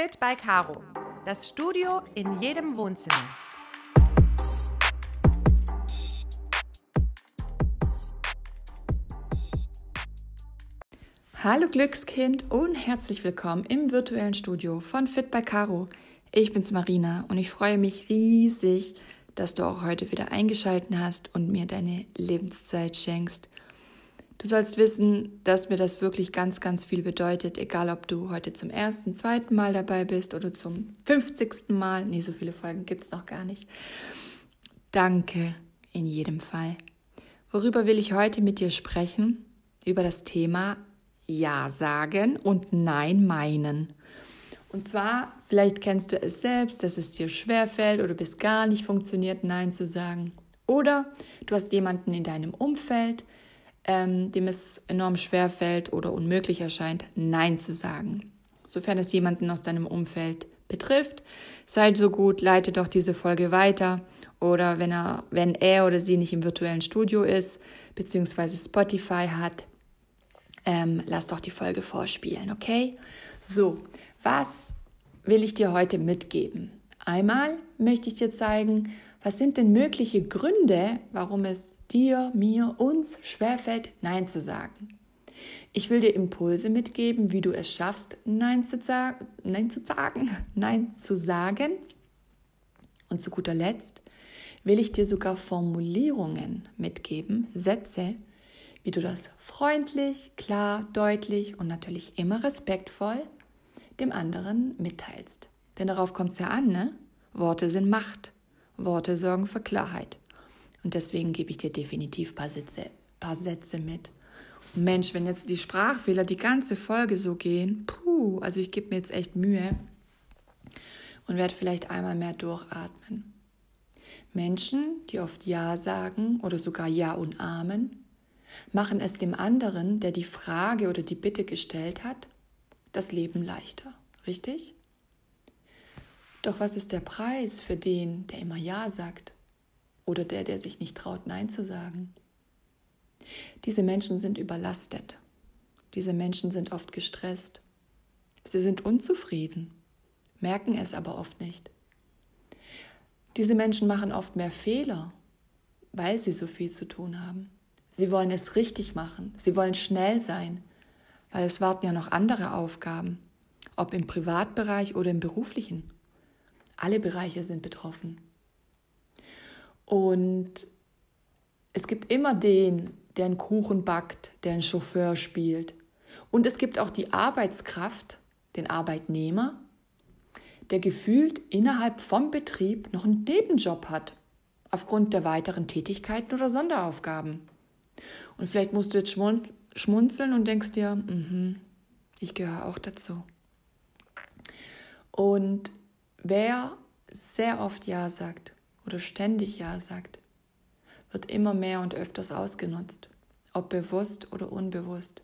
Fit by Caro. Das Studio in jedem Wohnzimmer. Hallo Glückskind und herzlich willkommen im virtuellen Studio von Fit by Caro. Ich bin's Marina und ich freue mich riesig, dass du auch heute wieder eingeschalten hast und mir deine Lebenszeit schenkst. Du sollst wissen, dass mir das wirklich ganz, ganz viel bedeutet, egal ob du heute zum ersten, zweiten Mal dabei bist oder zum 50. Mal. Nee, so viele Folgen gibt es noch gar nicht. Danke in jedem Fall. Worüber will ich heute mit dir sprechen? Über das Thema Ja sagen und Nein meinen. Und zwar, vielleicht kennst du es selbst, dass es dir schwerfällt oder bis gar nicht funktioniert, Nein zu sagen. Oder du hast jemanden in deinem Umfeld, ähm, dem es enorm schwer fällt oder unmöglich erscheint, Nein zu sagen. Sofern es jemanden aus deinem Umfeld betrifft, seid so gut, leite doch diese Folge weiter. Oder wenn er, wenn er oder sie nicht im virtuellen Studio ist, beziehungsweise Spotify hat, ähm, lass doch die Folge vorspielen, okay? So, was will ich dir heute mitgeben? Einmal möchte ich dir zeigen, was sind denn mögliche Gründe, warum es dir, mir, uns schwerfällt, Nein zu sagen? Ich will dir Impulse mitgeben, wie du es schaffst, Nein zu, sagen, Nein zu sagen, Nein zu sagen. Und zu guter Letzt will ich dir sogar Formulierungen mitgeben, Sätze, wie du das freundlich, klar, deutlich und natürlich immer respektvoll dem anderen mitteilst. Denn darauf kommt es ja an, ne? Worte sind Macht. Worte sorgen für Klarheit. Und deswegen gebe ich dir definitiv ein paar Sätze, paar Sätze mit. Und Mensch, wenn jetzt die Sprachfehler die ganze Folge so gehen, puh, also ich gebe mir jetzt echt Mühe und werde vielleicht einmal mehr durchatmen. Menschen, die oft Ja sagen oder sogar Ja und Amen, machen es dem anderen, der die Frage oder die Bitte gestellt hat, das Leben leichter. Richtig? Doch was ist der Preis für den, der immer Ja sagt oder der, der sich nicht traut, Nein zu sagen? Diese Menschen sind überlastet. Diese Menschen sind oft gestresst. Sie sind unzufrieden, merken es aber oft nicht. Diese Menschen machen oft mehr Fehler, weil sie so viel zu tun haben. Sie wollen es richtig machen. Sie wollen schnell sein, weil es warten ja noch andere Aufgaben, ob im Privatbereich oder im beruflichen. Alle Bereiche sind betroffen. Und es gibt immer den, der einen Kuchen backt, der einen Chauffeur spielt. Und es gibt auch die Arbeitskraft, den Arbeitnehmer, der gefühlt innerhalb vom Betrieb noch einen Nebenjob hat, aufgrund der weiteren Tätigkeiten oder Sonderaufgaben. Und vielleicht musst du jetzt schmunzeln und denkst dir, mm -hmm, ich gehöre auch dazu. Und Wer sehr oft Ja sagt oder ständig Ja sagt, wird immer mehr und öfters ausgenutzt, ob bewusst oder unbewusst.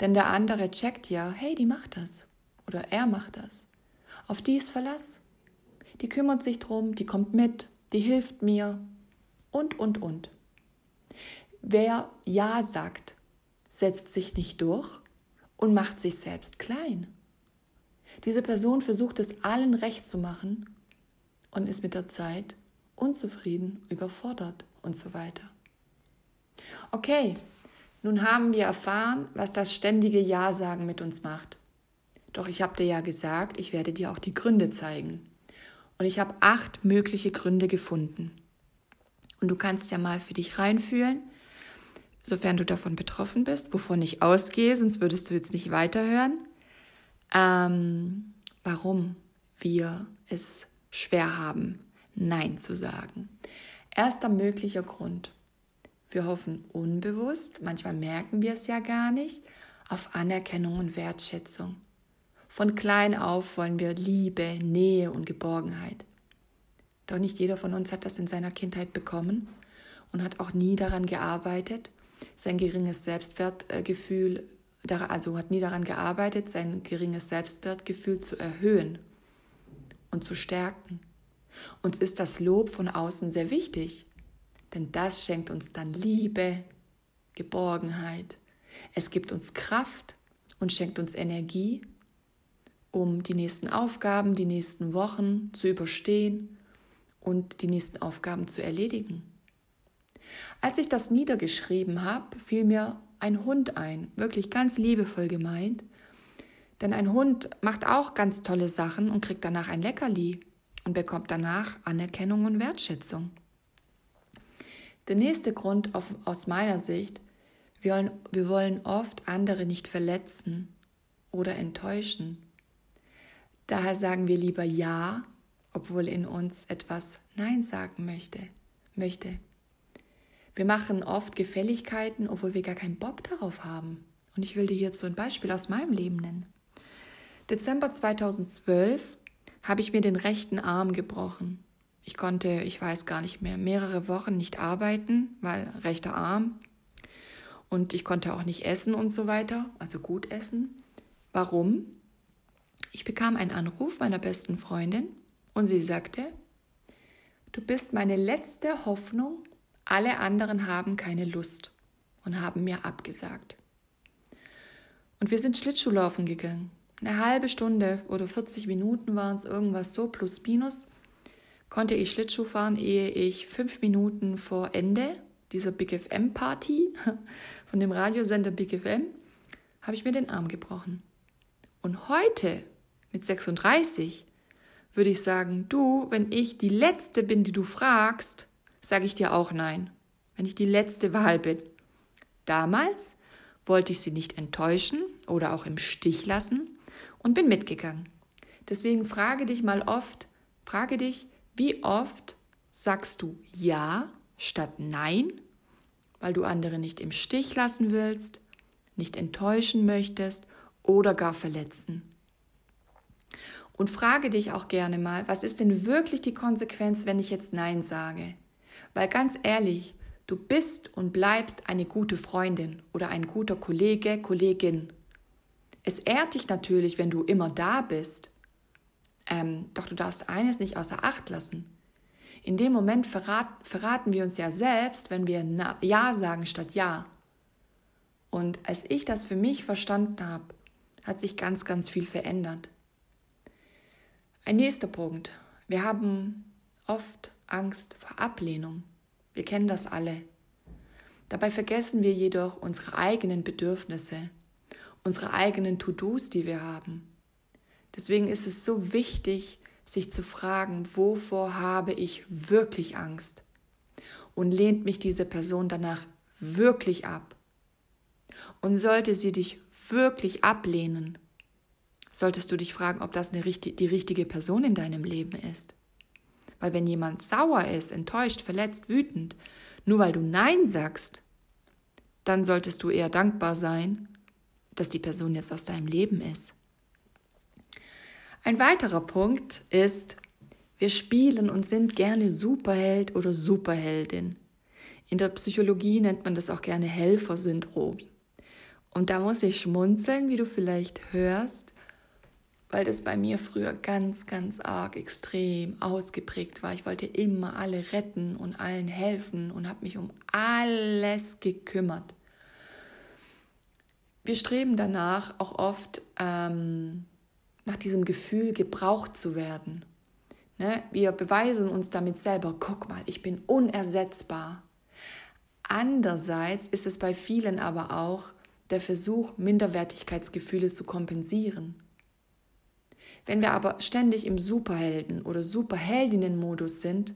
Denn der andere checkt ja, hey, die macht das oder er macht das. Auf die ist Verlass. Die kümmert sich drum, die kommt mit, die hilft mir und, und, und. Wer Ja sagt, setzt sich nicht durch und macht sich selbst klein. Diese Person versucht es allen recht zu machen und ist mit der Zeit unzufrieden, überfordert und so weiter. Okay, nun haben wir erfahren, was das ständige Ja-Sagen mit uns macht. Doch ich habe dir ja gesagt, ich werde dir auch die Gründe zeigen. Und ich habe acht mögliche Gründe gefunden. Und du kannst ja mal für dich reinfühlen, sofern du davon betroffen bist, wovon ich ausgehe, sonst würdest du jetzt nicht weiterhören ähm, warum wir es schwer haben, Nein zu sagen. Erster möglicher Grund. Wir hoffen unbewusst, manchmal merken wir es ja gar nicht, auf Anerkennung und Wertschätzung. Von klein auf wollen wir Liebe, Nähe und Geborgenheit. Doch nicht jeder von uns hat das in seiner Kindheit bekommen und hat auch nie daran gearbeitet, sein geringes Selbstwertgefühl also hat nie daran gearbeitet, sein geringes Selbstwertgefühl zu erhöhen und zu stärken. Uns ist das Lob von außen sehr wichtig, denn das schenkt uns dann Liebe, Geborgenheit. Es gibt uns Kraft und schenkt uns Energie um die nächsten Aufgaben, die nächsten Wochen zu überstehen und die nächsten Aufgaben zu erledigen. Als ich das niedergeschrieben habe, fiel mir ein Hund ein, wirklich ganz liebevoll gemeint. Denn ein Hund macht auch ganz tolle Sachen und kriegt danach ein Leckerli und bekommt danach Anerkennung und Wertschätzung. Der nächste Grund auf, aus meiner Sicht, wir wollen, wir wollen oft andere nicht verletzen oder enttäuschen. Daher sagen wir lieber Ja, obwohl in uns etwas Nein sagen möchte. möchte. Wir machen oft Gefälligkeiten, obwohl wir gar keinen Bock darauf haben. Und ich will dir so ein Beispiel aus meinem Leben nennen. Dezember 2012 habe ich mir den rechten Arm gebrochen. Ich konnte, ich weiß gar nicht mehr, mehrere Wochen nicht arbeiten, weil rechter Arm. Und ich konnte auch nicht essen und so weiter, also gut essen. Warum? Ich bekam einen Anruf meiner besten Freundin und sie sagte, du bist meine letzte Hoffnung alle anderen haben keine Lust und haben mir abgesagt. Und wir sind Schlittschuhlaufen gegangen. Eine halbe Stunde oder 40 Minuten waren es irgendwas so plus minus. Konnte ich Schlittschuh fahren, ehe ich fünf Minuten vor Ende dieser Big FM Party von dem Radiosender Big FM habe ich mir den Arm gebrochen. Und heute mit 36 würde ich sagen, du, wenn ich die letzte bin, die du fragst, sage ich dir auch nein, wenn ich die letzte Wahl bin. Damals wollte ich sie nicht enttäuschen oder auch im Stich lassen und bin mitgegangen. Deswegen frage dich mal oft, frage dich, wie oft sagst du ja statt nein, weil du andere nicht im Stich lassen willst, nicht enttäuschen möchtest oder gar verletzen. Und frage dich auch gerne mal, was ist denn wirklich die Konsequenz, wenn ich jetzt Nein sage? Weil ganz ehrlich, du bist und bleibst eine gute Freundin oder ein guter Kollege, Kollegin. Es ehrt dich natürlich, wenn du immer da bist. Ähm, doch du darfst eines nicht außer Acht lassen. In dem Moment verrat, verraten wir uns ja selbst, wenn wir Na Ja sagen statt Ja. Und als ich das für mich verstanden habe, hat sich ganz, ganz viel verändert. Ein nächster Punkt. Wir haben oft Angst vor Ablehnung. Wir kennen das alle. Dabei vergessen wir jedoch unsere eigenen Bedürfnisse, unsere eigenen To-Dos, die wir haben. Deswegen ist es so wichtig, sich zu fragen, wovor habe ich wirklich Angst? Und lehnt mich diese Person danach wirklich ab? Und sollte sie dich wirklich ablehnen, solltest du dich fragen, ob das eine, die richtige Person in deinem Leben ist. Weil wenn jemand sauer ist, enttäuscht, verletzt, wütend, nur weil du Nein sagst, dann solltest du eher dankbar sein, dass die Person jetzt aus deinem Leben ist. Ein weiterer Punkt ist, wir spielen und sind gerne Superheld oder Superheldin. In der Psychologie nennt man das auch gerne Helfersyndrom. Und da muss ich schmunzeln, wie du vielleicht hörst, weil das bei mir früher ganz, ganz arg extrem ausgeprägt war. Ich wollte immer alle retten und allen helfen und habe mich um alles gekümmert. Wir streben danach auch oft ähm, nach diesem Gefühl, gebraucht zu werden. Ne? Wir beweisen uns damit selber, guck mal, ich bin unersetzbar. Andererseits ist es bei vielen aber auch der Versuch, Minderwertigkeitsgefühle zu kompensieren. Wenn wir aber ständig im Superhelden- oder Superheldinnen-Modus sind,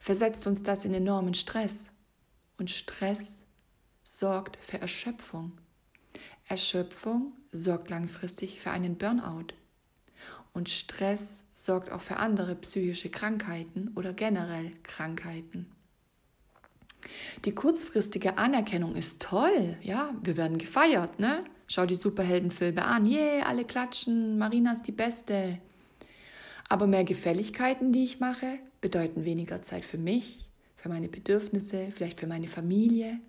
versetzt uns das in enormen Stress. Und Stress sorgt für Erschöpfung. Erschöpfung sorgt langfristig für einen Burnout. Und Stress sorgt auch für andere psychische Krankheiten oder generell Krankheiten. Die kurzfristige Anerkennung ist toll, ja, wir werden gefeiert, ne? Schau die Superheldenfilme an. Yeah, alle klatschen. Marina ist die Beste. Aber mehr Gefälligkeiten, die ich mache, bedeuten weniger Zeit für mich, für meine Bedürfnisse, vielleicht für meine Familie,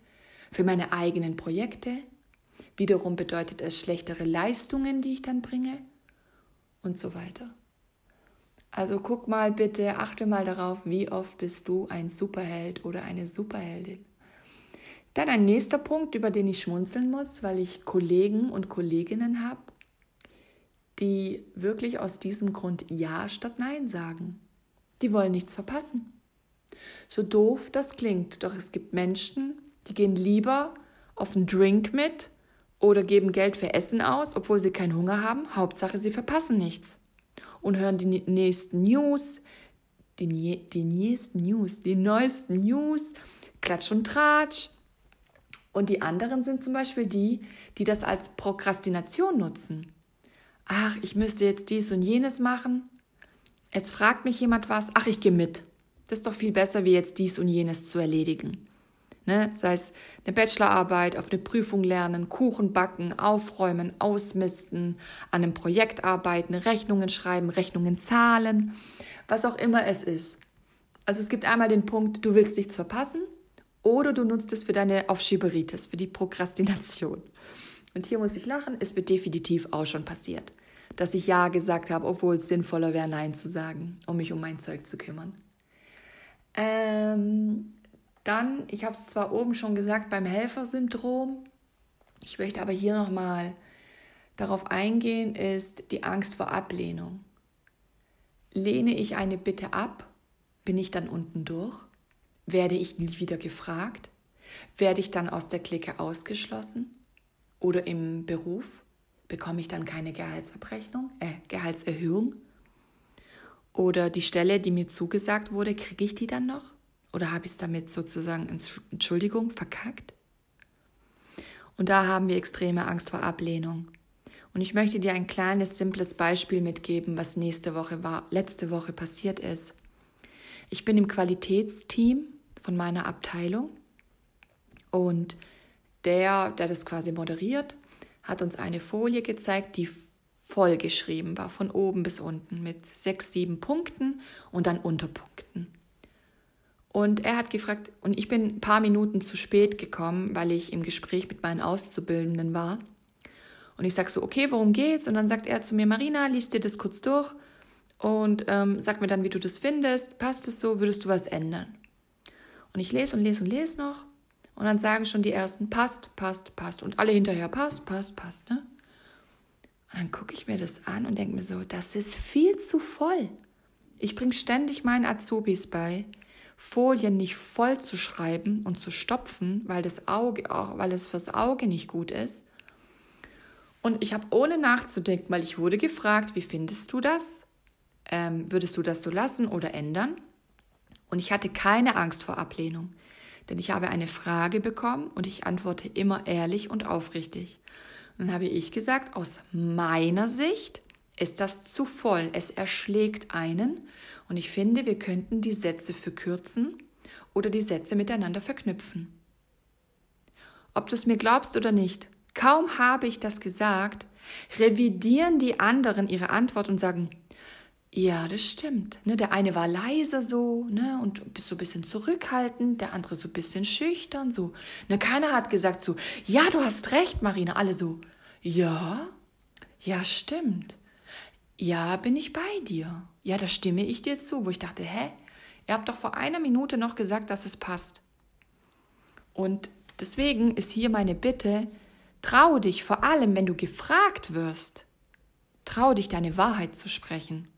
für meine eigenen Projekte. Wiederum bedeutet es schlechtere Leistungen, die ich dann bringe und so weiter. Also guck mal bitte, achte mal darauf, wie oft bist du ein Superheld oder eine Superheldin. Dann ein nächster Punkt, über den ich schmunzeln muss, weil ich Kollegen und Kolleginnen habe, die wirklich aus diesem Grund Ja statt Nein sagen. Die wollen nichts verpassen. So doof das klingt, doch es gibt Menschen, die gehen lieber auf einen Drink mit oder geben Geld für Essen aus, obwohl sie keinen Hunger haben. Hauptsache, sie verpassen nichts. Und hören die nächsten News, die, die nächsten News, die neuesten News, Klatsch und Tratsch. Und die anderen sind zum Beispiel die, die das als Prokrastination nutzen. Ach, ich müsste jetzt dies und jenes machen. Jetzt fragt mich jemand was. Ach, ich gehe mit. Das ist doch viel besser, wie jetzt dies und jenes zu erledigen. Ne? Sei es eine Bachelorarbeit, auf eine Prüfung lernen, Kuchen backen, aufräumen, ausmisten, an einem Projekt arbeiten, Rechnungen schreiben, Rechnungen zahlen, was auch immer es ist. Also es gibt einmal den Punkt, du willst nichts verpassen oder du nutzt es für deine Aufschieberitis, für die Prokrastination. Und hier muss ich lachen, es wird definitiv auch schon passiert, dass ich Ja gesagt habe, obwohl es sinnvoller wäre, Nein zu sagen, um mich um mein Zeug zu kümmern. Ähm, dann, ich habe es zwar oben schon gesagt, beim Helfersyndrom, ich möchte aber hier nochmal darauf eingehen, ist die Angst vor Ablehnung. Lehne ich eine Bitte ab, bin ich dann unten durch? Werde ich nie wieder gefragt? Werde ich dann aus der Clique ausgeschlossen? Oder im Beruf bekomme ich dann keine Gehaltsabrechnung, äh, Gehaltserhöhung? Oder die Stelle, die mir zugesagt wurde, kriege ich die dann noch? Oder habe ich es damit sozusagen, Entschuldigung, verkackt? Und da haben wir extreme Angst vor Ablehnung. Und ich möchte dir ein kleines, simples Beispiel mitgeben, was nächste Woche war, letzte Woche passiert ist. Ich bin im Qualitätsteam von meiner Abteilung und der, der das quasi moderiert, hat uns eine Folie gezeigt, die vollgeschrieben war, von oben bis unten, mit sechs, sieben Punkten und dann Unterpunkten. Und er hat gefragt, und ich bin ein paar Minuten zu spät gekommen, weil ich im Gespräch mit meinen Auszubildenden war. Und ich sage so, okay, worum geht's? Und dann sagt er zu mir, Marina, liest dir das kurz durch und ähm, sag mir dann, wie du das findest. Passt es so? Würdest du was ändern? Und ich lese und lese und lese noch. Und dann sagen schon die ersten, passt, passt, passt. Und alle hinterher, passt, passt, passt. Ne? Und dann gucke ich mir das an und denke mir so, das ist viel zu voll. Ich bringe ständig meinen Azubis bei, Folien nicht voll zu schreiben und zu stopfen, weil das Auge auch, weil es fürs Auge nicht gut ist. Und ich habe ohne nachzudenken, weil ich wurde gefragt, wie findest du das? Ähm, würdest du das so lassen oder ändern? Und ich hatte keine Angst vor Ablehnung, denn ich habe eine Frage bekommen und ich antworte immer ehrlich und aufrichtig. Und dann habe ich gesagt, aus meiner Sicht ist das zu voll. Es erschlägt einen. Und ich finde, wir könnten die Sätze verkürzen oder die Sätze miteinander verknüpfen. Ob du es mir glaubst oder nicht, kaum habe ich das gesagt, revidieren die anderen ihre Antwort und sagen, ja, das stimmt. Ne, der eine war leiser so ne, und so ein bisschen zurückhaltend, der andere so ein bisschen schüchtern. So. Ne, keiner hat gesagt so, ja, du hast recht, Marina. Alle so, ja, ja, stimmt ja, bin ich bei dir. Ja, da stimme ich dir zu, wo ich dachte, hä? Ihr habt doch vor einer Minute noch gesagt, dass es passt. Und deswegen ist hier meine Bitte, trau dich vor allem, wenn du gefragt wirst, trau dich, deine Wahrheit zu sprechen.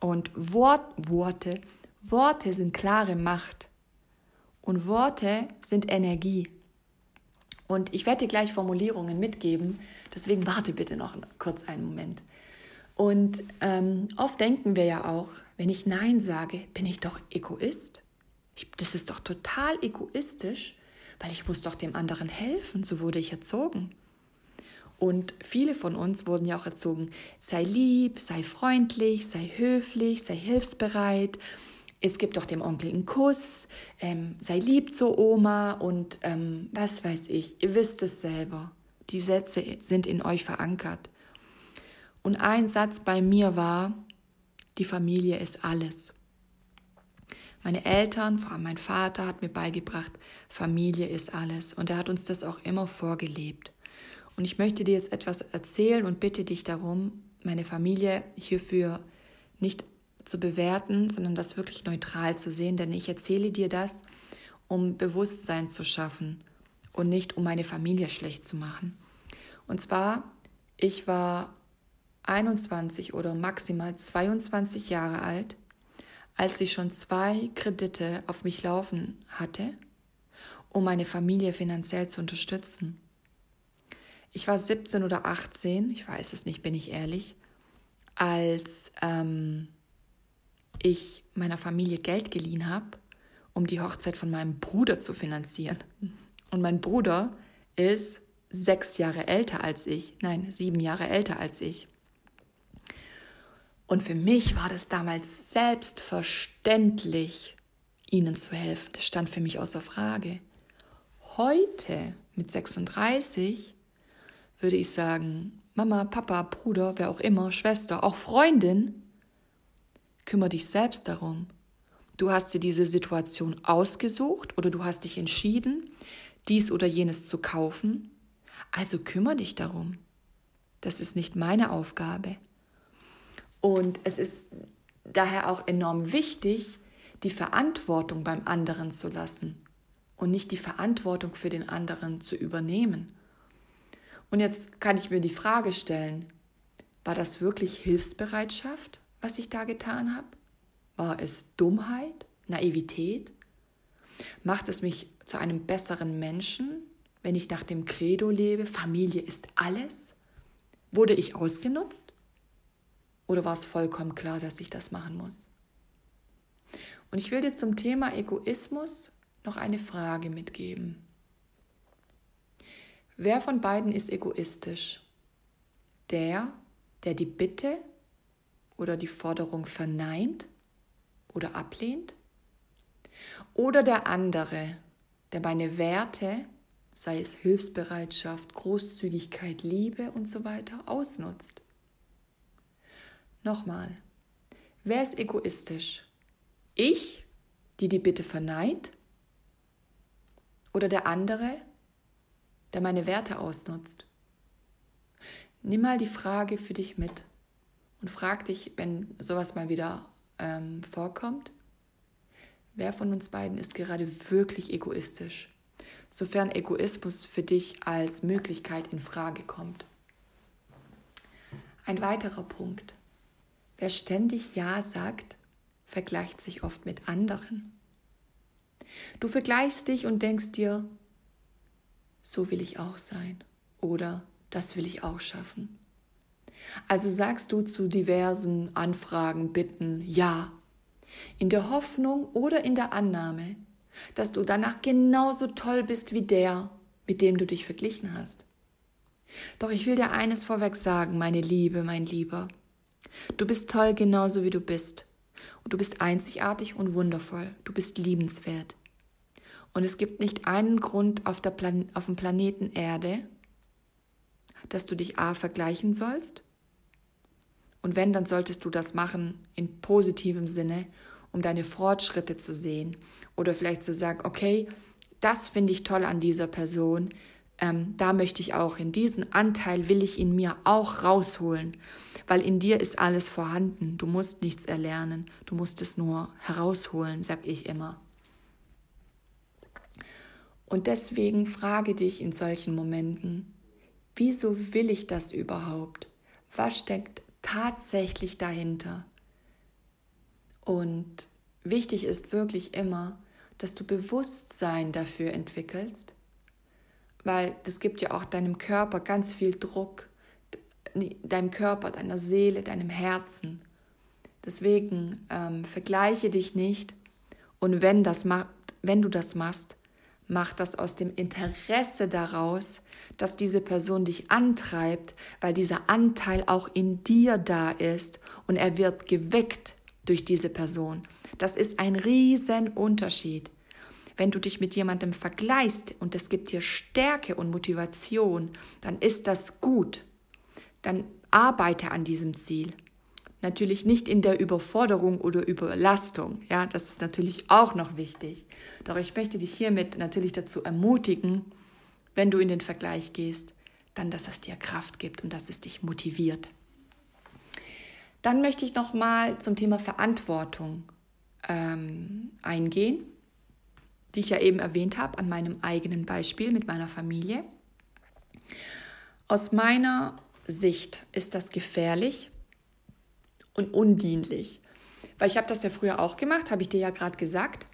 Und Wort, Worte, Worte sind klare Macht. Und Worte sind Energie. Und ich werde dir gleich Formulierungen mitgeben, deswegen warte bitte noch kurz einen Moment. Und ähm, oft denken wir ja auch, wenn ich Nein sage, bin ich doch Egoist. Ich, das ist doch total egoistisch, weil ich muss doch dem anderen helfen. So wurde ich erzogen. Und viele von uns wurden ja auch erzogen, sei lieb, sei freundlich, sei höflich, sei hilfsbereit. Es gibt doch dem Onkel einen Kuss, ähm, sei lieb zur Oma und ähm, was weiß ich, ihr wisst es selber. Die Sätze sind in euch verankert. Und ein Satz bei mir war, die Familie ist alles. Meine Eltern, vor allem mein Vater, hat mir beigebracht, Familie ist alles. Und er hat uns das auch immer vorgelebt. Und ich möchte dir jetzt etwas erzählen und bitte dich darum, meine Familie hierfür nicht zu bewerten, sondern das wirklich neutral zu sehen, denn ich erzähle dir das, um Bewusstsein zu schaffen und nicht um meine Familie schlecht zu machen. Und zwar, ich war 21 oder maximal 22 Jahre alt, als ich schon zwei Kredite auf mich laufen hatte, um meine Familie finanziell zu unterstützen. Ich war 17 oder 18, ich weiß es nicht, bin ich ehrlich, als ähm, ich meiner Familie Geld geliehen habe, um die Hochzeit von meinem Bruder zu finanzieren. Und mein Bruder ist sechs Jahre älter als ich, nein, sieben Jahre älter als ich. Und für mich war das damals selbstverständlich, ihnen zu helfen. Das stand für mich außer Frage. Heute mit 36 würde ich sagen, Mama, Papa, Bruder, wer auch immer, Schwester, auch Freundin, kümmere dich selbst darum. Du hast dir diese Situation ausgesucht oder du hast dich entschieden, dies oder jenes zu kaufen. Also kümmere dich darum. Das ist nicht meine Aufgabe. Und es ist daher auch enorm wichtig, die Verantwortung beim anderen zu lassen und nicht die Verantwortung für den anderen zu übernehmen. Und jetzt kann ich mir die Frage stellen, war das wirklich Hilfsbereitschaft, was ich da getan habe? War es Dummheit, Naivität? Macht es mich zu einem besseren Menschen, wenn ich nach dem Credo lebe, Familie ist alles? Wurde ich ausgenutzt? Oder war es vollkommen klar, dass ich das machen muss? Und ich will dir zum Thema Egoismus noch eine Frage mitgeben. Wer von beiden ist egoistisch? Der, der die Bitte oder die Forderung verneint oder ablehnt? Oder der andere, der meine Werte, sei es Hilfsbereitschaft, Großzügigkeit, Liebe und so weiter, ausnutzt? Nochmal, wer ist egoistisch? Ich, die die Bitte verneint? Oder der andere, der meine Werte ausnutzt? Nimm mal die Frage für dich mit und frag dich, wenn sowas mal wieder ähm, vorkommt, wer von uns beiden ist gerade wirklich egoistisch, sofern Egoismus für dich als Möglichkeit in Frage kommt. Ein weiterer Punkt. Wer ständig Ja sagt, vergleicht sich oft mit anderen. Du vergleichst dich und denkst dir, so will ich auch sein oder das will ich auch schaffen. Also sagst du zu diversen Anfragen, Bitten Ja, in der Hoffnung oder in der Annahme, dass du danach genauso toll bist wie der, mit dem du dich verglichen hast. Doch ich will dir eines vorweg sagen, meine Liebe, mein Lieber. Du bist toll genauso wie du bist. Und du bist einzigartig und wundervoll. Du bist liebenswert. Und es gibt nicht einen Grund auf, Plan auf dem Planeten Erde, dass du dich A vergleichen sollst. Und wenn, dann solltest du das machen in positivem Sinne, um deine Fortschritte zu sehen. Oder vielleicht zu sagen, okay, das finde ich toll an dieser Person. Ähm, da möchte ich auch in diesen Anteil will ich in mir auch rausholen weil in dir ist alles vorhanden. Du musst nichts erlernen, du musst es nur herausholen, sag ich immer. Und deswegen frage dich in solchen Momenten, wieso will ich das überhaupt? Was steckt tatsächlich dahinter? Und wichtig ist wirklich immer, dass du Bewusstsein dafür entwickelst, weil das gibt ja auch deinem Körper ganz viel Druck deinem Körper, deiner Seele, deinem Herzen. Deswegen ähm, vergleiche dich nicht und wenn, das wenn du das machst, mach das aus dem Interesse daraus, dass diese Person dich antreibt, weil dieser Anteil auch in dir da ist und er wird geweckt durch diese Person. Das ist ein Riesenunterschied. Wenn du dich mit jemandem vergleichst und es gibt dir Stärke und Motivation, dann ist das gut dann arbeite an diesem Ziel. Natürlich nicht in der Überforderung oder Überlastung. Ja, das ist natürlich auch noch wichtig. Doch ich möchte dich hiermit natürlich dazu ermutigen, wenn du in den Vergleich gehst, dann, dass es dir Kraft gibt und dass es dich motiviert. Dann möchte ich noch mal zum Thema Verantwortung ähm, eingehen, die ich ja eben erwähnt habe an meinem eigenen Beispiel mit meiner Familie. Aus meiner Sicht ist das gefährlich und undienlich. Weil ich habe das ja früher auch gemacht, habe ich dir ja gerade gesagt.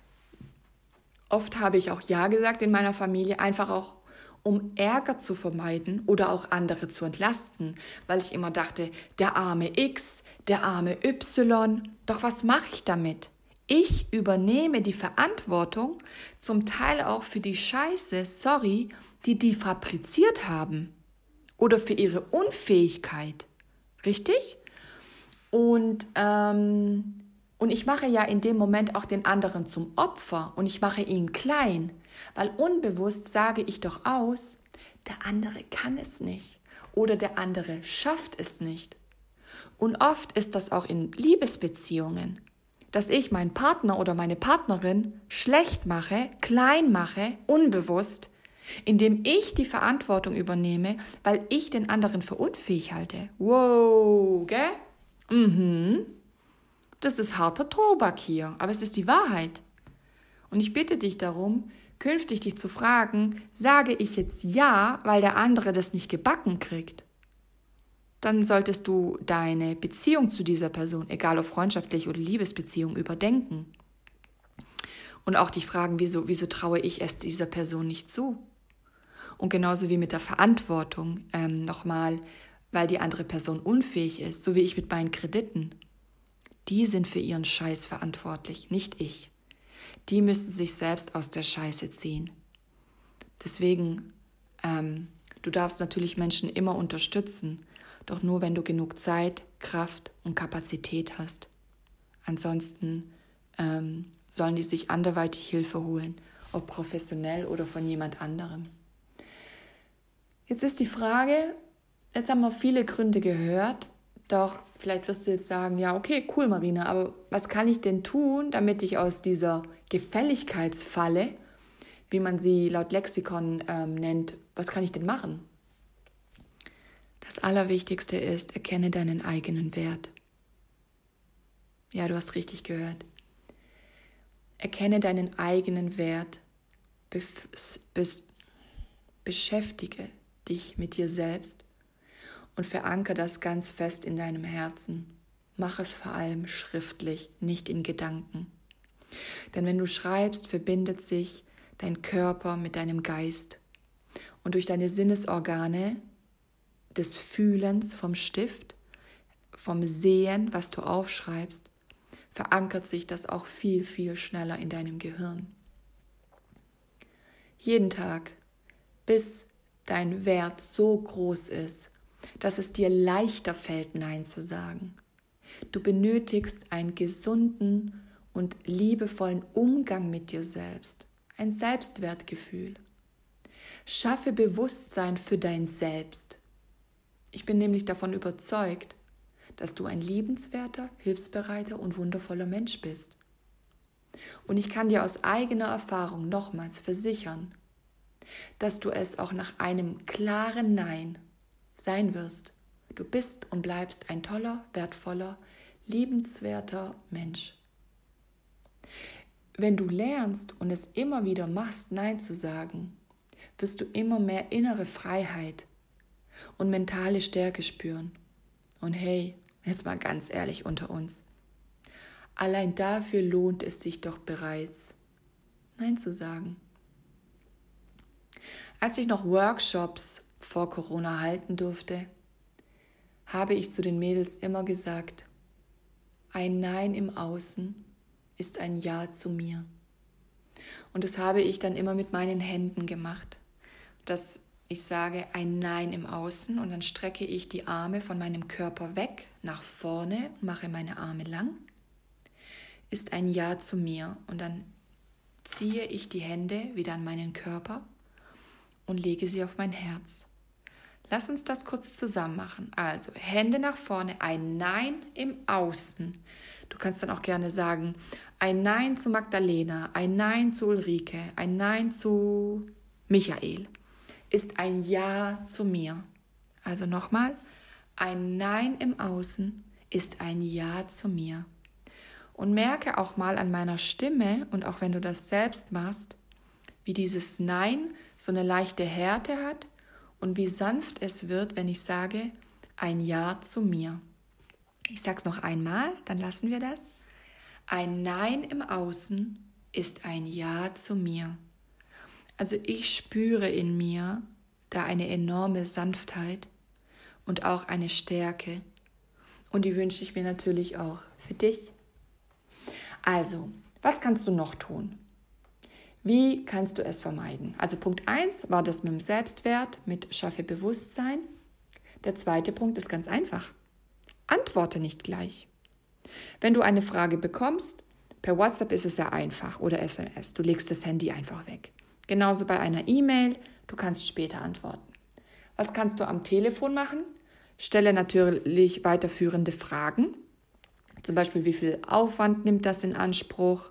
Oft habe ich auch Ja gesagt in meiner Familie, einfach auch um Ärger zu vermeiden oder auch andere zu entlasten, weil ich immer dachte, der arme X, der arme Y, doch was mache ich damit? Ich übernehme die Verantwortung, zum Teil auch für die Scheiße, sorry, die die fabriziert haben oder für ihre Unfähigkeit. Richtig? Und, ähm, und ich mache ja in dem Moment auch den anderen zum Opfer und ich mache ihn klein, weil unbewusst sage ich doch aus, der andere kann es nicht oder der andere schafft es nicht. Und oft ist das auch in Liebesbeziehungen, dass ich meinen Partner oder meine Partnerin schlecht mache, klein mache, unbewusst, indem ich die Verantwortung übernehme, weil ich den anderen für unfähig halte. Wow, gell? Mhm. Das ist harter Tobak hier, aber es ist die Wahrheit. Und ich bitte dich darum, künftig dich zu fragen, sage ich jetzt ja, weil der andere das nicht gebacken kriegt? Dann solltest du deine Beziehung zu dieser Person, egal ob freundschaftlich oder Liebesbeziehung, überdenken. Und auch dich fragen, wieso, wieso traue ich es dieser Person nicht zu? Und genauso wie mit der Verantwortung, ähm, nochmal, weil die andere Person unfähig ist, so wie ich mit meinen Krediten. Die sind für ihren Scheiß verantwortlich, nicht ich. Die müssen sich selbst aus der Scheiße ziehen. Deswegen, ähm, du darfst natürlich Menschen immer unterstützen, doch nur wenn du genug Zeit, Kraft und Kapazität hast. Ansonsten ähm, sollen die sich anderweitig Hilfe holen, ob professionell oder von jemand anderem. Jetzt ist die Frage, jetzt haben wir viele Gründe gehört, doch vielleicht wirst du jetzt sagen, ja, okay, cool, Marina, aber was kann ich denn tun, damit ich aus dieser Gefälligkeitsfalle, wie man sie laut Lexikon ähm, nennt, was kann ich denn machen? Das Allerwichtigste ist, erkenne deinen eigenen Wert. Ja, du hast richtig gehört. Erkenne deinen eigenen Wert. beschäftige dich mit dir selbst und verankere das ganz fest in deinem Herzen. Mach es vor allem schriftlich, nicht in Gedanken. Denn wenn du schreibst, verbindet sich dein Körper mit deinem Geist. Und durch deine Sinnesorgane des Fühlens vom Stift, vom Sehen, was du aufschreibst, verankert sich das auch viel, viel schneller in deinem Gehirn. Jeden Tag, bis dein Wert so groß ist, dass es dir leichter fällt, Nein zu sagen. Du benötigst einen gesunden und liebevollen Umgang mit dir selbst, ein Selbstwertgefühl. Schaffe Bewusstsein für dein Selbst. Ich bin nämlich davon überzeugt, dass du ein liebenswerter, hilfsbereiter und wundervoller Mensch bist. Und ich kann dir aus eigener Erfahrung nochmals versichern, dass du es auch nach einem klaren Nein sein wirst. Du bist und bleibst ein toller, wertvoller, liebenswerter Mensch. Wenn du lernst und es immer wieder machst, Nein zu sagen, wirst du immer mehr innere Freiheit und mentale Stärke spüren. Und hey, jetzt mal ganz ehrlich unter uns. Allein dafür lohnt es sich doch bereits, Nein zu sagen. Als ich noch Workshops vor Corona halten durfte, habe ich zu den Mädels immer gesagt, ein Nein im Außen ist ein Ja zu mir. Und das habe ich dann immer mit meinen Händen gemacht, dass ich sage ein Nein im Außen und dann strecke ich die Arme von meinem Körper weg nach vorne mache meine Arme lang, ist ein Ja zu mir und dann ziehe ich die Hände wieder an meinen Körper und lege sie auf mein Herz. Lass uns das kurz zusammen machen. Also Hände nach vorne, ein Nein im Außen. Du kannst dann auch gerne sagen, ein Nein zu Magdalena, ein Nein zu Ulrike, ein Nein zu Michael ist ein Ja zu mir. Also nochmal, ein Nein im Außen ist ein Ja zu mir. Und merke auch mal an meiner Stimme und auch wenn du das selbst machst, wie dieses Nein so eine leichte Härte hat und wie sanft es wird, wenn ich sage, ein Ja zu mir. Ich sag's noch einmal, dann lassen wir das. Ein Nein im Außen ist ein Ja zu mir. Also ich spüre in mir da eine enorme Sanftheit und auch eine Stärke. Und die wünsche ich mir natürlich auch für dich. Also, was kannst du noch tun? Wie kannst du es vermeiden? Also Punkt 1 war das mit dem Selbstwert, mit schaffe Bewusstsein. Der zweite Punkt ist ganz einfach. Antworte nicht gleich. Wenn du eine Frage bekommst, per WhatsApp ist es sehr einfach oder SMS. Du legst das Handy einfach weg. Genauso bei einer E-Mail, du kannst später antworten. Was kannst du am Telefon machen? Stelle natürlich weiterführende Fragen. Zum Beispiel, wie viel Aufwand nimmt das in Anspruch?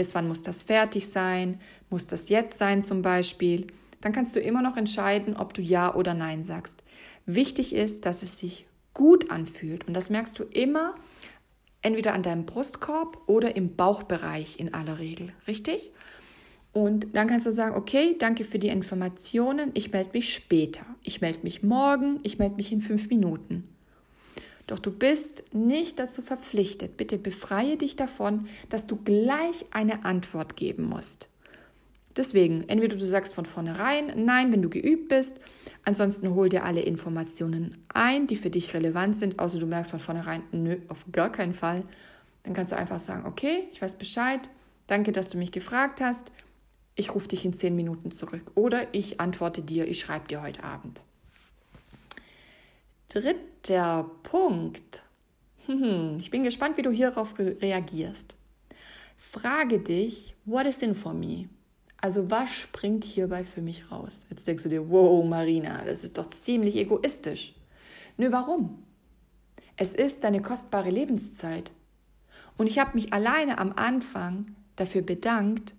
Bis wann muss das fertig sein? Muss das jetzt sein zum Beispiel? Dann kannst du immer noch entscheiden, ob du Ja oder Nein sagst. Wichtig ist, dass es sich gut anfühlt. Und das merkst du immer entweder an deinem Brustkorb oder im Bauchbereich in aller Regel. Richtig? Und dann kannst du sagen, okay, danke für die Informationen, ich melde mich später, ich melde mich morgen, ich melde mich in fünf Minuten. Doch du bist nicht dazu verpflichtet. Bitte befreie dich davon, dass du gleich eine Antwort geben musst. Deswegen, entweder du sagst von vornherein Nein, wenn du geübt bist, ansonsten hol dir alle Informationen ein, die für dich relevant sind, außer du merkst von vornherein Nö, auf gar keinen Fall. Dann kannst du einfach sagen, okay, ich weiß Bescheid, danke, dass du mich gefragt hast, ich rufe dich in zehn Minuten zurück oder ich antworte dir, ich schreibe dir heute Abend. Dritter Punkt. Hm, ich bin gespannt, wie du hierauf reagierst. Frage dich, what is in for me? Also was springt hierbei für mich raus? Jetzt denkst du dir, wow, Marina, das ist doch ziemlich egoistisch. Nö, warum? Es ist deine kostbare Lebenszeit. Und ich habe mich alleine am Anfang dafür bedankt,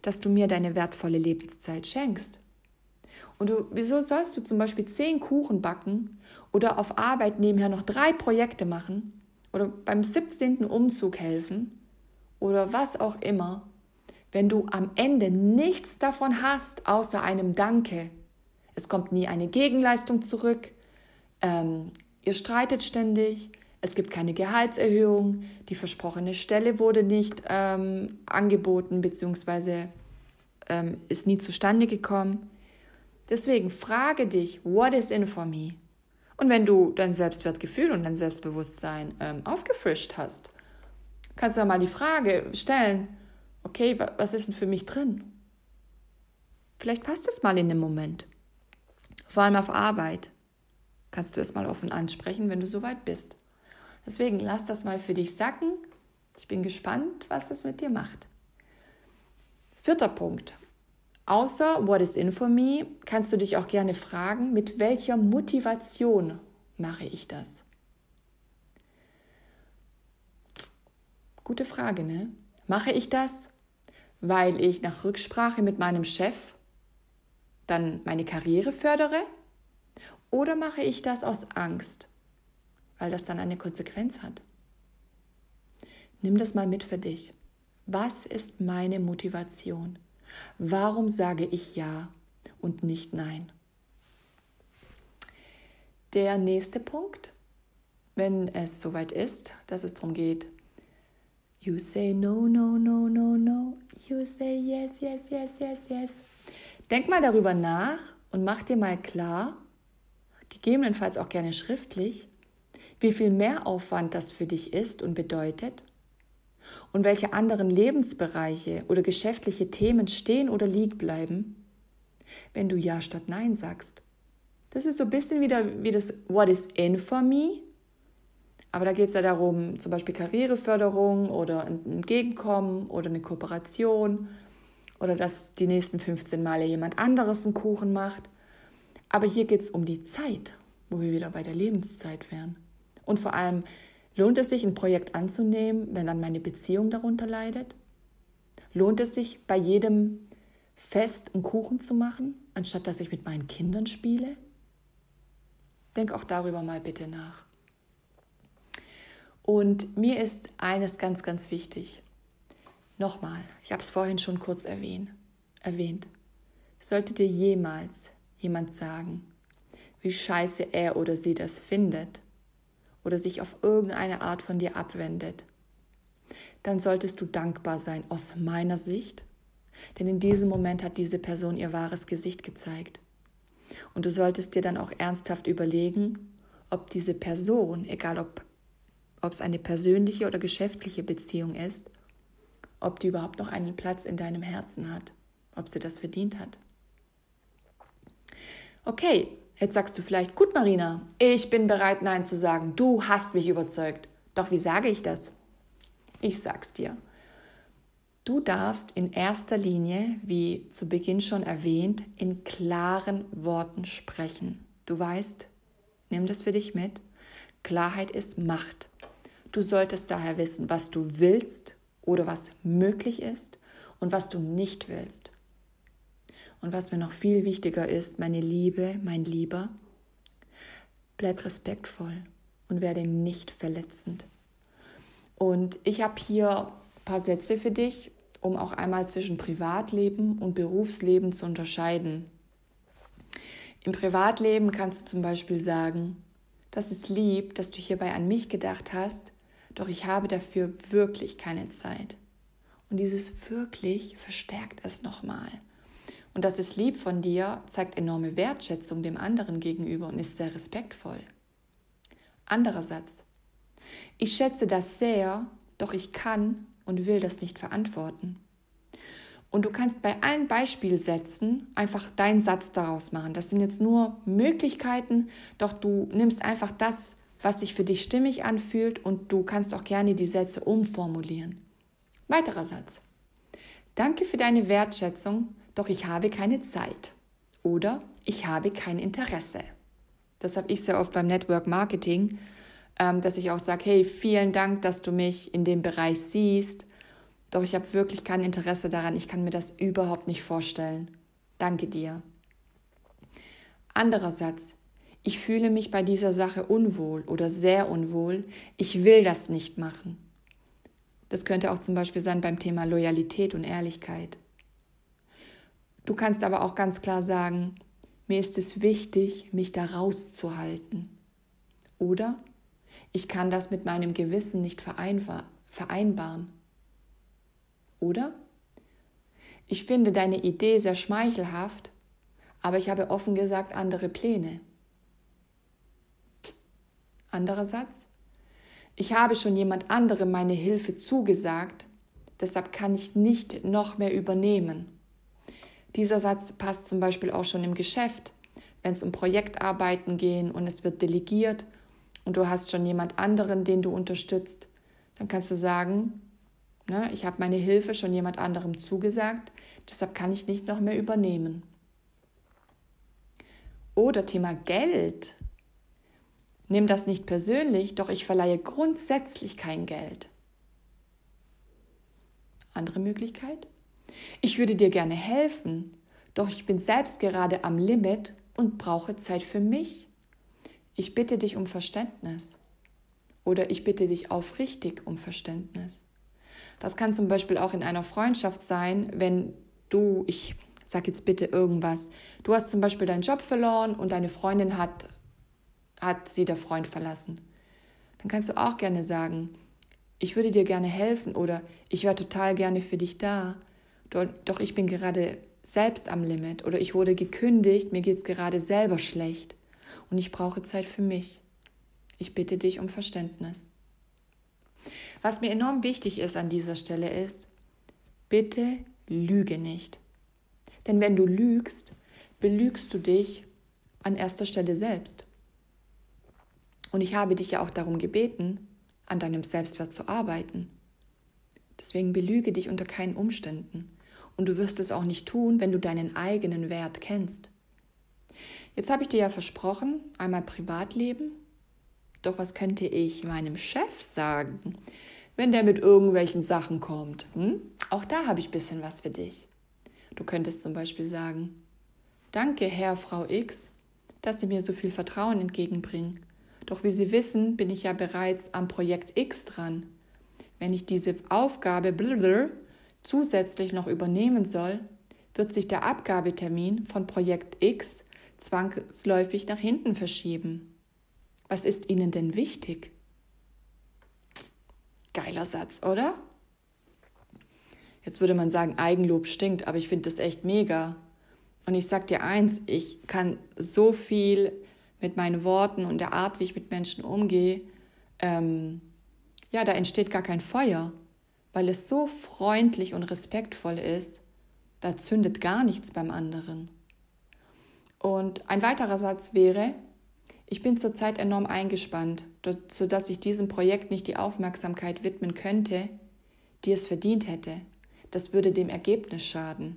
dass du mir deine wertvolle Lebenszeit schenkst. Und du, wieso sollst du zum Beispiel zehn Kuchen backen oder auf Arbeit nebenher noch drei Projekte machen oder beim 17. Umzug helfen oder was auch immer, wenn du am Ende nichts davon hast, außer einem Danke? Es kommt nie eine Gegenleistung zurück, ähm, ihr streitet ständig, es gibt keine Gehaltserhöhung, die versprochene Stelle wurde nicht ähm, angeboten bzw. Ähm, ist nie zustande gekommen. Deswegen frage dich, what is in for me? Und wenn du dein Selbstwertgefühl und dein Selbstbewusstsein ähm, aufgefrischt hast, kannst du mal die Frage stellen, okay, was ist denn für mich drin? Vielleicht passt es mal in dem Moment. Vor allem auf Arbeit kannst du es mal offen ansprechen, wenn du soweit bist. Deswegen lass das mal für dich sacken. Ich bin gespannt, was das mit dir macht. Vierter Punkt. Außer What is in for me kannst du dich auch gerne fragen, mit welcher Motivation mache ich das? Gute Frage, ne? Mache ich das, weil ich nach Rücksprache mit meinem Chef dann meine Karriere fördere? Oder mache ich das aus Angst, weil das dann eine Konsequenz hat. Nimm das mal mit für dich. Was ist meine Motivation? Warum sage ich Ja und nicht Nein? Der nächste Punkt, wenn es soweit ist, dass es darum geht, you say no, no, no, no, no, you say yes, yes, yes, yes, yes. Denk mal darüber nach und mach dir mal klar, gegebenenfalls auch gerne schriftlich, wie viel Mehraufwand das für dich ist und bedeutet und welche anderen Lebensbereiche oder geschäftliche Themen stehen oder liegen bleiben, wenn du Ja statt Nein sagst. Das ist so ein bisschen wieder wie das What is in for me. Aber da geht es ja darum, zum Beispiel Karriereförderung oder ein Entgegenkommen oder eine Kooperation oder dass die nächsten 15 Male jemand anderes einen Kuchen macht. Aber hier geht es um die Zeit, wo wir wieder bei der Lebenszeit wären. Und vor allem, lohnt es sich, ein Projekt anzunehmen, wenn dann meine Beziehung darunter leidet? Lohnt es sich, bei jedem Fest einen Kuchen zu machen, anstatt dass ich mit meinen Kindern spiele? Denk auch darüber mal bitte nach. Und mir ist eines ganz, ganz wichtig. Nochmal, ich habe es vorhin schon kurz erwähnt. erwähnt. Sollte dir jemals jemand sagen, wie scheiße er oder sie das findet oder sich auf irgendeine Art von dir abwendet, dann solltest du dankbar sein aus meiner Sicht, denn in diesem Moment hat diese Person ihr wahres Gesicht gezeigt. Und du solltest dir dann auch ernsthaft überlegen, ob diese Person, egal ob, es eine persönliche oder geschäftliche Beziehung ist, ob die überhaupt noch einen Platz in deinem Herzen hat, ob sie das verdient hat. Okay, jetzt sagst du vielleicht, gut Marina, ich bin bereit, Nein zu sagen, du hast mich überzeugt. Doch wie sage ich das? Ich sag's dir. Du darfst in erster Linie, wie zu Beginn schon erwähnt, in klaren Worten sprechen. Du weißt, nimm das für dich mit. Klarheit ist Macht. Du solltest daher wissen, was du willst oder was möglich ist und was du nicht willst. Und was mir noch viel wichtiger ist, meine Liebe, mein Lieber, bleib respektvoll und werde nicht verletzend. Und ich habe hier ein paar Sätze für dich, um auch einmal zwischen Privatleben und Berufsleben zu unterscheiden. Im Privatleben kannst du zum Beispiel sagen, das ist lieb, dass du hierbei an mich gedacht hast, doch ich habe dafür wirklich keine Zeit. Und dieses wirklich verstärkt es nochmal. Und das ist lieb von dir, zeigt enorme Wertschätzung dem anderen gegenüber und ist sehr respektvoll. Anderer Satz. Ich schätze das sehr, doch ich kann und will das nicht verantworten. Und du kannst bei allen Beispielsätzen einfach deinen Satz daraus machen. Das sind jetzt nur Möglichkeiten, doch du nimmst einfach das, was sich für dich stimmig anfühlt und du kannst auch gerne die Sätze umformulieren. Weiterer Satz. Danke für deine Wertschätzung, doch ich habe keine Zeit. Oder ich habe kein Interesse. Das habe ich sehr oft beim Network Marketing ähm, dass ich auch sage, hey, vielen Dank, dass du mich in dem Bereich siehst. Doch ich habe wirklich kein Interesse daran. Ich kann mir das überhaupt nicht vorstellen. Danke dir. Anderer Satz. Ich fühle mich bei dieser Sache unwohl oder sehr unwohl. Ich will das nicht machen. Das könnte auch zum Beispiel sein beim Thema Loyalität und Ehrlichkeit. Du kannst aber auch ganz klar sagen, mir ist es wichtig, mich da rauszuhalten. Oder ich kann das mit meinem Gewissen nicht vereinbaren. Oder? Ich finde deine Idee sehr schmeichelhaft, aber ich habe offen gesagt andere Pläne. Anderer Satz. Ich habe schon jemand anderem meine Hilfe zugesagt, deshalb kann ich nicht noch mehr übernehmen. Dieser Satz passt zum Beispiel auch schon im Geschäft, wenn es um Projektarbeiten geht und es wird delegiert und du hast schon jemand anderen, den du unterstützt, dann kannst du sagen, ne, ich habe meine Hilfe schon jemand anderem zugesagt, deshalb kann ich nicht noch mehr übernehmen. Oder Thema Geld. Nimm das nicht persönlich, doch ich verleihe grundsätzlich kein Geld. Andere Möglichkeit? Ich würde dir gerne helfen, doch ich bin selbst gerade am Limit und brauche Zeit für mich ich bitte dich um Verständnis oder ich bitte dich aufrichtig um Verständnis. Das kann zum Beispiel auch in einer Freundschaft sein, wenn du, ich sag jetzt bitte irgendwas, du hast zum Beispiel deinen Job verloren und deine Freundin hat, hat sie der Freund verlassen. Dann kannst du auch gerne sagen, ich würde dir gerne helfen oder ich wäre total gerne für dich da, doch ich bin gerade selbst am Limit oder ich wurde gekündigt, mir geht es gerade selber schlecht und ich brauche Zeit für mich. Ich bitte dich um Verständnis. Was mir enorm wichtig ist an dieser Stelle ist, bitte lüge nicht. Denn wenn du lügst, belügst du dich an erster Stelle selbst. Und ich habe dich ja auch darum gebeten, an deinem Selbstwert zu arbeiten. Deswegen belüge dich unter keinen Umständen. Und du wirst es auch nicht tun, wenn du deinen eigenen Wert kennst. Jetzt habe ich dir ja versprochen, einmal Privatleben. Doch was könnte ich meinem Chef sagen, wenn der mit irgendwelchen Sachen kommt? Hm? Auch da habe ich ein bisschen was für dich. Du könntest zum Beispiel sagen, danke Herr, Frau X, dass Sie mir so viel Vertrauen entgegenbringen. Doch wie Sie wissen, bin ich ja bereits am Projekt X dran. Wenn ich diese Aufgabe zusätzlich noch übernehmen soll, wird sich der Abgabetermin von Projekt X zwangsläufig nach hinten verschieben. Was ist ihnen denn wichtig? Geiler Satz, oder? Jetzt würde man sagen, Eigenlob stinkt, aber ich finde das echt mega. Und ich sag dir eins, ich kann so viel mit meinen Worten und der Art, wie ich mit Menschen umgehe, ähm, ja, da entsteht gar kein Feuer, weil es so freundlich und respektvoll ist, da zündet gar nichts beim anderen. Und ein weiterer Satz wäre, ich bin zurzeit enorm eingespannt, sodass ich diesem Projekt nicht die Aufmerksamkeit widmen könnte, die es verdient hätte. Das würde dem Ergebnis schaden.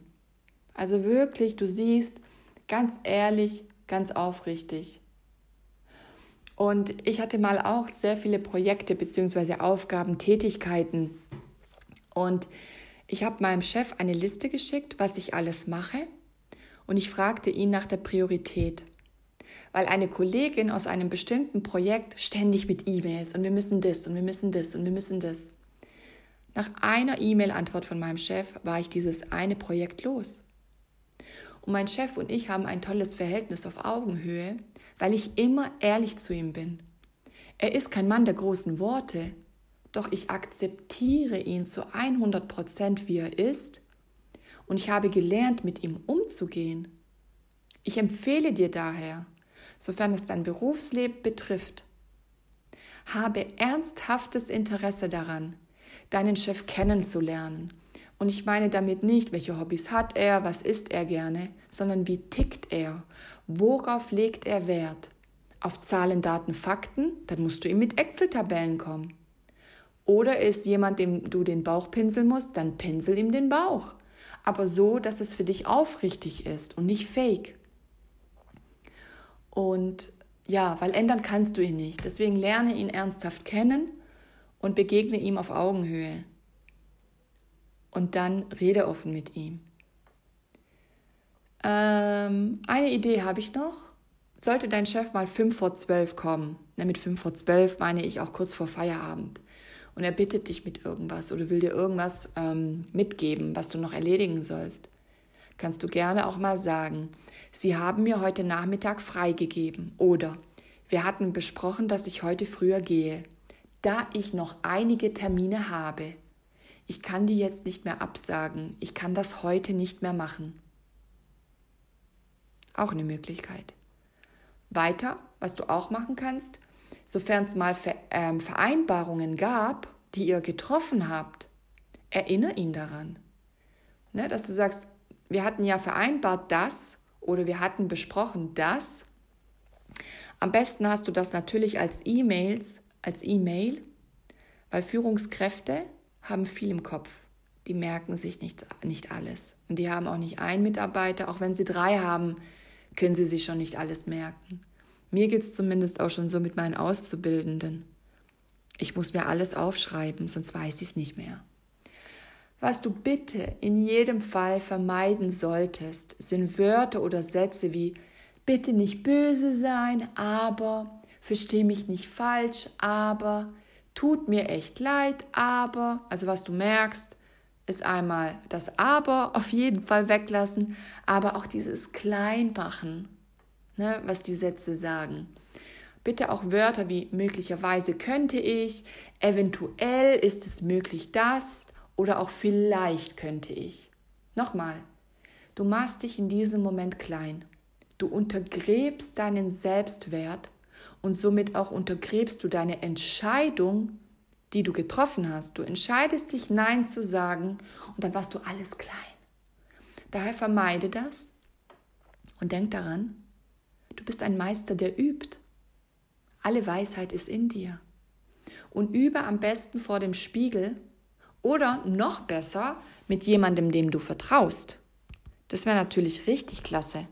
Also wirklich, du siehst, ganz ehrlich, ganz aufrichtig. Und ich hatte mal auch sehr viele Projekte bzw. Aufgaben, Tätigkeiten. Und ich habe meinem Chef eine Liste geschickt, was ich alles mache. Und ich fragte ihn nach der Priorität. Weil eine Kollegin aus einem bestimmten Projekt ständig mit E-Mails und wir müssen das und wir müssen das und wir müssen das. Nach einer E-Mail-Antwort von meinem Chef war ich dieses eine Projekt los. Und mein Chef und ich haben ein tolles Verhältnis auf Augenhöhe, weil ich immer ehrlich zu ihm bin. Er ist kein Mann der großen Worte, doch ich akzeptiere ihn zu 100 Prozent, wie er ist, und ich habe gelernt, mit ihm umzugehen. Ich empfehle dir daher, sofern es dein Berufsleben betrifft, habe ernsthaftes Interesse daran, deinen Chef kennenzulernen. Und ich meine damit nicht, welche Hobbys hat er, was isst er gerne, sondern wie tickt er Worauf legt er Wert? Auf Zahlen, Daten, Fakten? Dann musst du ihm mit Excel-Tabellen kommen. Oder ist jemand, dem du den Bauch pinseln musst, dann pinsel ihm den Bauch. Aber so, dass es für dich aufrichtig ist und nicht fake. Und ja, weil ändern kannst du ihn nicht. Deswegen lerne ihn ernsthaft kennen und begegne ihm auf Augenhöhe. Und dann rede offen mit ihm. Ähm, eine Idee habe ich noch. Sollte dein Chef mal fünf vor zwölf kommen, mit fünf vor zwölf meine ich auch kurz vor Feierabend, und er bittet dich mit irgendwas oder will dir irgendwas ähm, mitgeben, was du noch erledigen sollst, kannst du gerne auch mal sagen, Sie haben mir heute Nachmittag freigegeben oder wir hatten besprochen, dass ich heute früher gehe, da ich noch einige Termine habe. Ich kann die jetzt nicht mehr absagen, ich kann das heute nicht mehr machen. Auch eine Möglichkeit. Weiter, was du auch machen kannst, sofern es mal ähm, Vereinbarungen gab, die ihr getroffen habt, erinnere ihn daran. Ne, dass du sagst, wir hatten ja vereinbart das oder wir hatten besprochen das. Am besten hast du das natürlich als E-Mails, als E-Mail, weil Führungskräfte haben viel im Kopf. Die merken sich nicht, nicht alles. Und die haben auch nicht einen Mitarbeiter, auch wenn sie drei haben, können sie sich schon nicht alles merken. Mir geht es zumindest auch schon so mit meinen Auszubildenden. Ich muss mir alles aufschreiben, sonst weiß ich es nicht mehr. Was du bitte in jedem Fall vermeiden solltest, sind Wörter oder Sätze wie bitte nicht böse sein, aber, versteh mich nicht falsch, aber, tut mir echt leid, aber, also was du merkst, ist einmal das Aber auf jeden Fall weglassen, aber auch dieses Kleinmachen, ne, was die Sätze sagen. Bitte auch Wörter wie möglicherweise könnte ich, eventuell ist es möglich das oder auch vielleicht könnte ich. Nochmal, du machst dich in diesem Moment klein. Du untergräbst deinen Selbstwert und somit auch untergräbst du deine Entscheidung, die du getroffen hast. Du entscheidest dich, Nein zu sagen und dann warst du alles klein. Daher vermeide das und denk daran, du bist ein Meister, der übt. Alle Weisheit ist in dir. Und übe am besten vor dem Spiegel oder noch besser mit jemandem, dem du vertraust. Das wäre natürlich richtig klasse.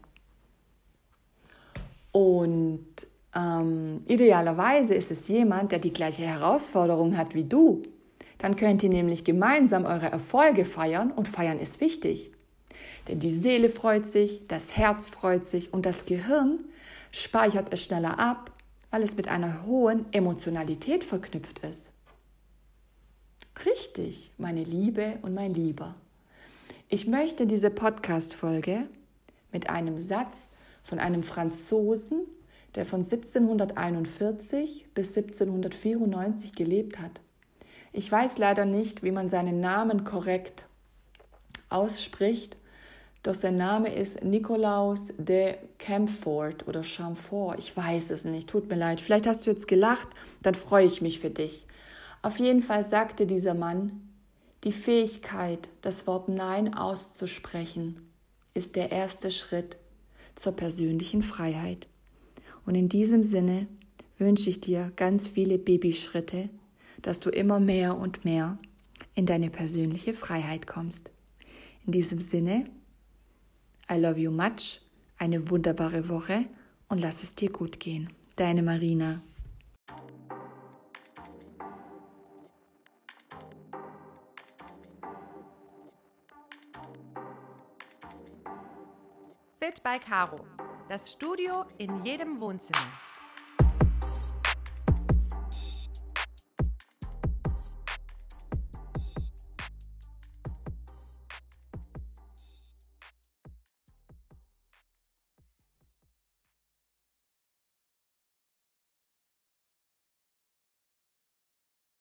Und ähm, idealerweise ist es jemand, der die gleiche Herausforderung hat wie du. Dann könnt ihr nämlich gemeinsam eure Erfolge feiern und feiern ist wichtig. Denn die Seele freut sich, das Herz freut sich und das Gehirn speichert es schneller ab, weil es mit einer hohen Emotionalität verknüpft ist. Richtig, meine Liebe und mein Lieber. Ich möchte diese Podcast-Folge mit einem Satz von einem Franzosen, der von 1741 bis 1794 gelebt hat. Ich weiß leider nicht, wie man seinen Namen korrekt ausspricht, doch sein Name ist Nikolaus de Camfort oder Chamfort. Ich weiß es nicht, tut mir leid. Vielleicht hast du jetzt gelacht, dann freue ich mich für dich. Auf jeden Fall sagte dieser Mann, die Fähigkeit, das Wort Nein auszusprechen, ist der erste Schritt zur persönlichen Freiheit. Und in diesem Sinne wünsche ich dir ganz viele Babyschritte, dass du immer mehr und mehr in deine persönliche Freiheit kommst. In diesem Sinne, I love you much, eine wunderbare Woche und lass es dir gut gehen. Deine Marina. Fit by Caro. Das Studio in jedem Wohnzimmer.